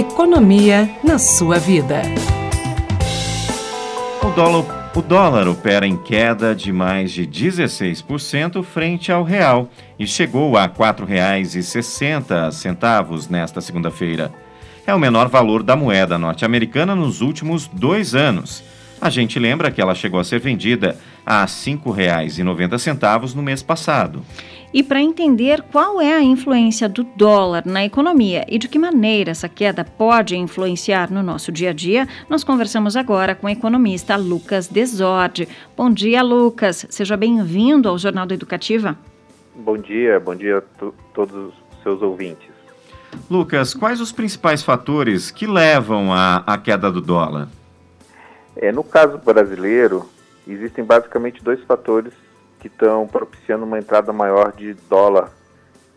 Economia na sua vida. O dólar, o dólar opera em queda de mais de 16% frente ao real e chegou a R$ 4,60 nesta segunda-feira. É o menor valor da moeda norte-americana nos últimos dois anos. A gente lembra que ela chegou a ser vendida a R$ 5,90 no mês passado. E para entender qual é a influência do dólar na economia e de que maneira essa queda pode influenciar no nosso dia a dia, nós conversamos agora com o economista Lucas Desordi. Bom dia, Lucas. Seja bem-vindo ao Jornal do Educativa. Bom dia, bom dia a todos os seus ouvintes. Lucas, quais os principais fatores que levam à queda do dólar? É, no caso brasileiro, existem basicamente dois fatores que estão propiciando uma entrada maior de dólar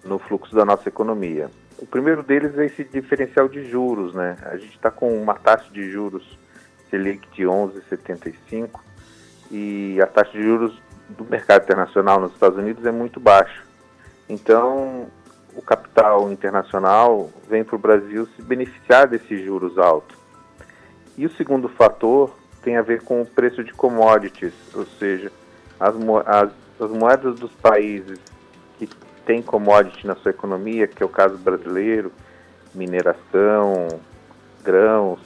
no fluxo da nossa economia. O primeiro deles é esse diferencial de juros, né? A gente está com uma taxa de juros Selic de 11,75 e a taxa de juros do mercado internacional nos Estados Unidos é muito baixa. Então, o capital internacional vem para o Brasil se beneficiar desses juros altos. E o segundo fator tem a ver com o preço de commodities, ou seja, as, as, as moedas dos países que têm commodity na sua economia, que é o caso brasileiro, mineração, grãos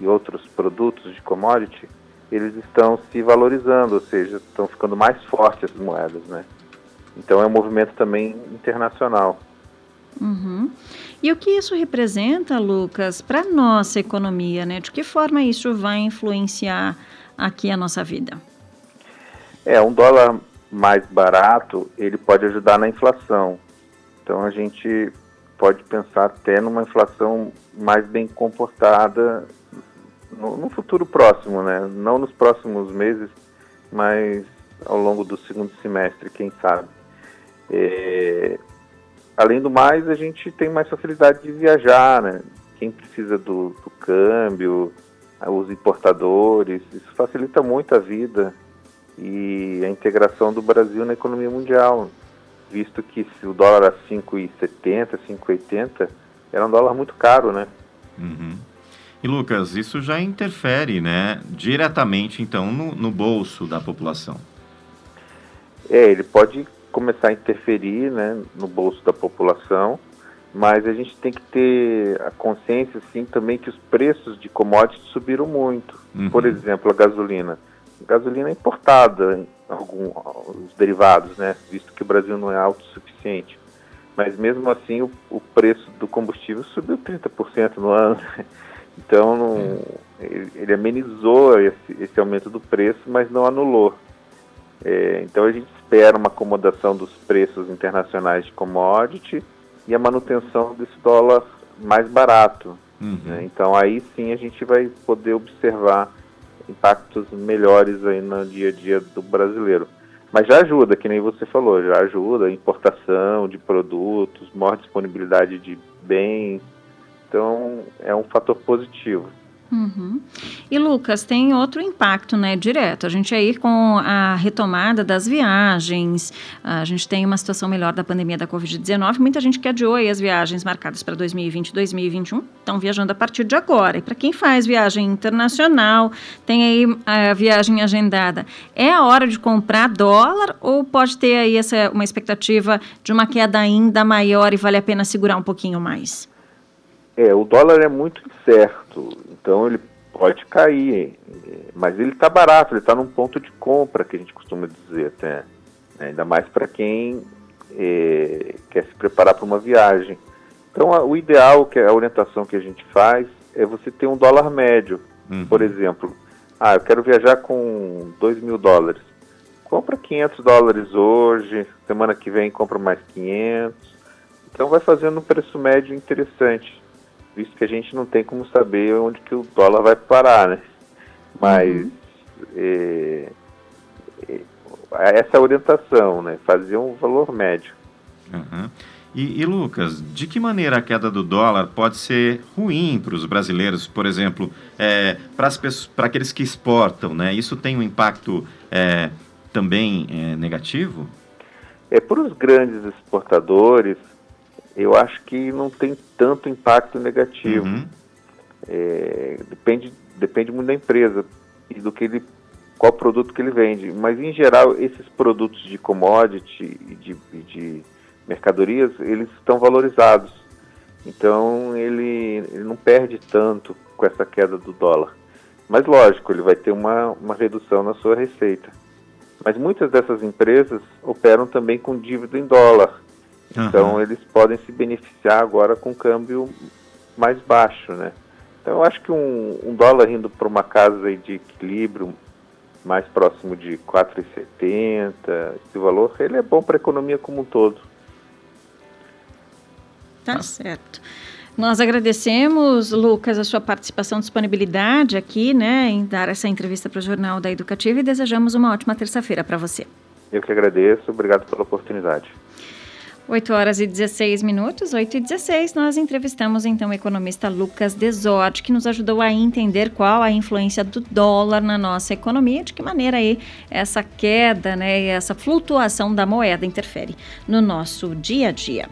e outros produtos de commodity, eles estão se valorizando, ou seja, estão ficando mais fortes as moedas, né? Então é um movimento também internacional. Uhum. E o que isso representa, Lucas, para a nossa economia, né? De que forma isso vai influenciar aqui a nossa vida? É, um dólar mais barato, ele pode ajudar na inflação. Então a gente pode pensar até numa inflação mais bem comportada no, no futuro próximo, né? Não nos próximos meses, mas ao longo do segundo semestre, quem sabe. É, além do mais, a gente tem mais facilidade de viajar, né? Quem precisa do, do câmbio, os importadores, isso facilita muito a vida e a integração do Brasil na economia mundial, visto que se o dólar a 5,70, 5,80, era um dólar muito caro, né? Uhum. E Lucas, isso já interfere, né, diretamente então no, no bolso da população? É, ele pode começar a interferir, né, no bolso da população, mas a gente tem que ter a consciência, sim, também que os preços de commodities subiram muito. Uhum. Por exemplo, a gasolina gasolina importada, algum, os derivados, né? Visto que o Brasil não é autossuficiente. Mas mesmo assim o, o preço do combustível subiu 30% no ano. Então não, ele, ele, amenizou esse, esse, aumento do preço, mas não anulou. É, então a gente espera uma acomodação dos preços internacionais de commodity e a manutenção desse dólar mais barato. Uhum. Né? Então aí sim a gente vai poder observar impactos melhores aí no dia a dia do brasileiro. Mas já ajuda, que nem você falou, já ajuda a importação de produtos, maior disponibilidade de bens. Então é um fator positivo. Uhum. E Lucas, tem outro impacto, né, direto. A gente aí com a retomada das viagens, a gente tem uma situação melhor da pandemia da Covid-19. Muita gente que adiou as viagens marcadas para 2020 e 2021 estão viajando a partir de agora. E para quem faz viagem internacional, tem aí a viagem agendada. É a hora de comprar dólar ou pode ter aí essa uma expectativa de uma queda ainda maior e vale a pena segurar um pouquinho mais? É, o dólar é muito incerto, então ele pode cair, mas ele está barato, ele está num ponto de compra, que a gente costuma dizer até, né? ainda mais para quem é, quer se preparar para uma viagem. Então, a, o ideal, que é a orientação que a gente faz, é você ter um dólar médio. Uhum. Por exemplo, ah, eu quero viajar com 2 mil dólares. Compra 500 dólares hoje, semana que vem compra mais 500. Então, vai fazendo um preço médio interessante visto que a gente não tem como saber onde que o dólar vai parar, né? Mas uhum. é, é, essa é a orientação, né? Fazer um valor médio. Uhum. E, e, Lucas, de que maneira a queda do dólar pode ser ruim para os brasileiros, por exemplo, é, para aqueles que exportam, né? Isso tem um impacto é, também é, negativo? É para os grandes exportadores, eu acho que não tem tanto impacto negativo. Uhum. É, depende, depende muito da empresa e do que ele, qual produto que ele vende. Mas em geral, esses produtos de commodity e de, de mercadorias, eles estão valorizados. Então ele, ele não perde tanto com essa queda do dólar. Mas lógico, ele vai ter uma, uma redução na sua receita. Mas muitas dessas empresas operam também com dívida em dólar. Uhum. Então eles podem se beneficiar agora com câmbio mais baixo, né? Então eu acho que um, um dólar indo para uma casa de equilíbrio mais próximo de 4,70, esse valor, ele é bom para a economia como um todo. Tá certo. Nós agradecemos, Lucas, a sua participação, disponibilidade aqui, né, em dar essa entrevista para o Jornal da Educativa e desejamos uma ótima terça-feira para você. Eu que agradeço, obrigado pela oportunidade. 8 horas e 16 minutos, 8 e 16, nós entrevistamos então o economista Lucas Desorte, que nos ajudou a entender qual a influência do dólar na nossa economia, de que maneira aí essa queda, né, essa flutuação da moeda interfere no nosso dia a dia.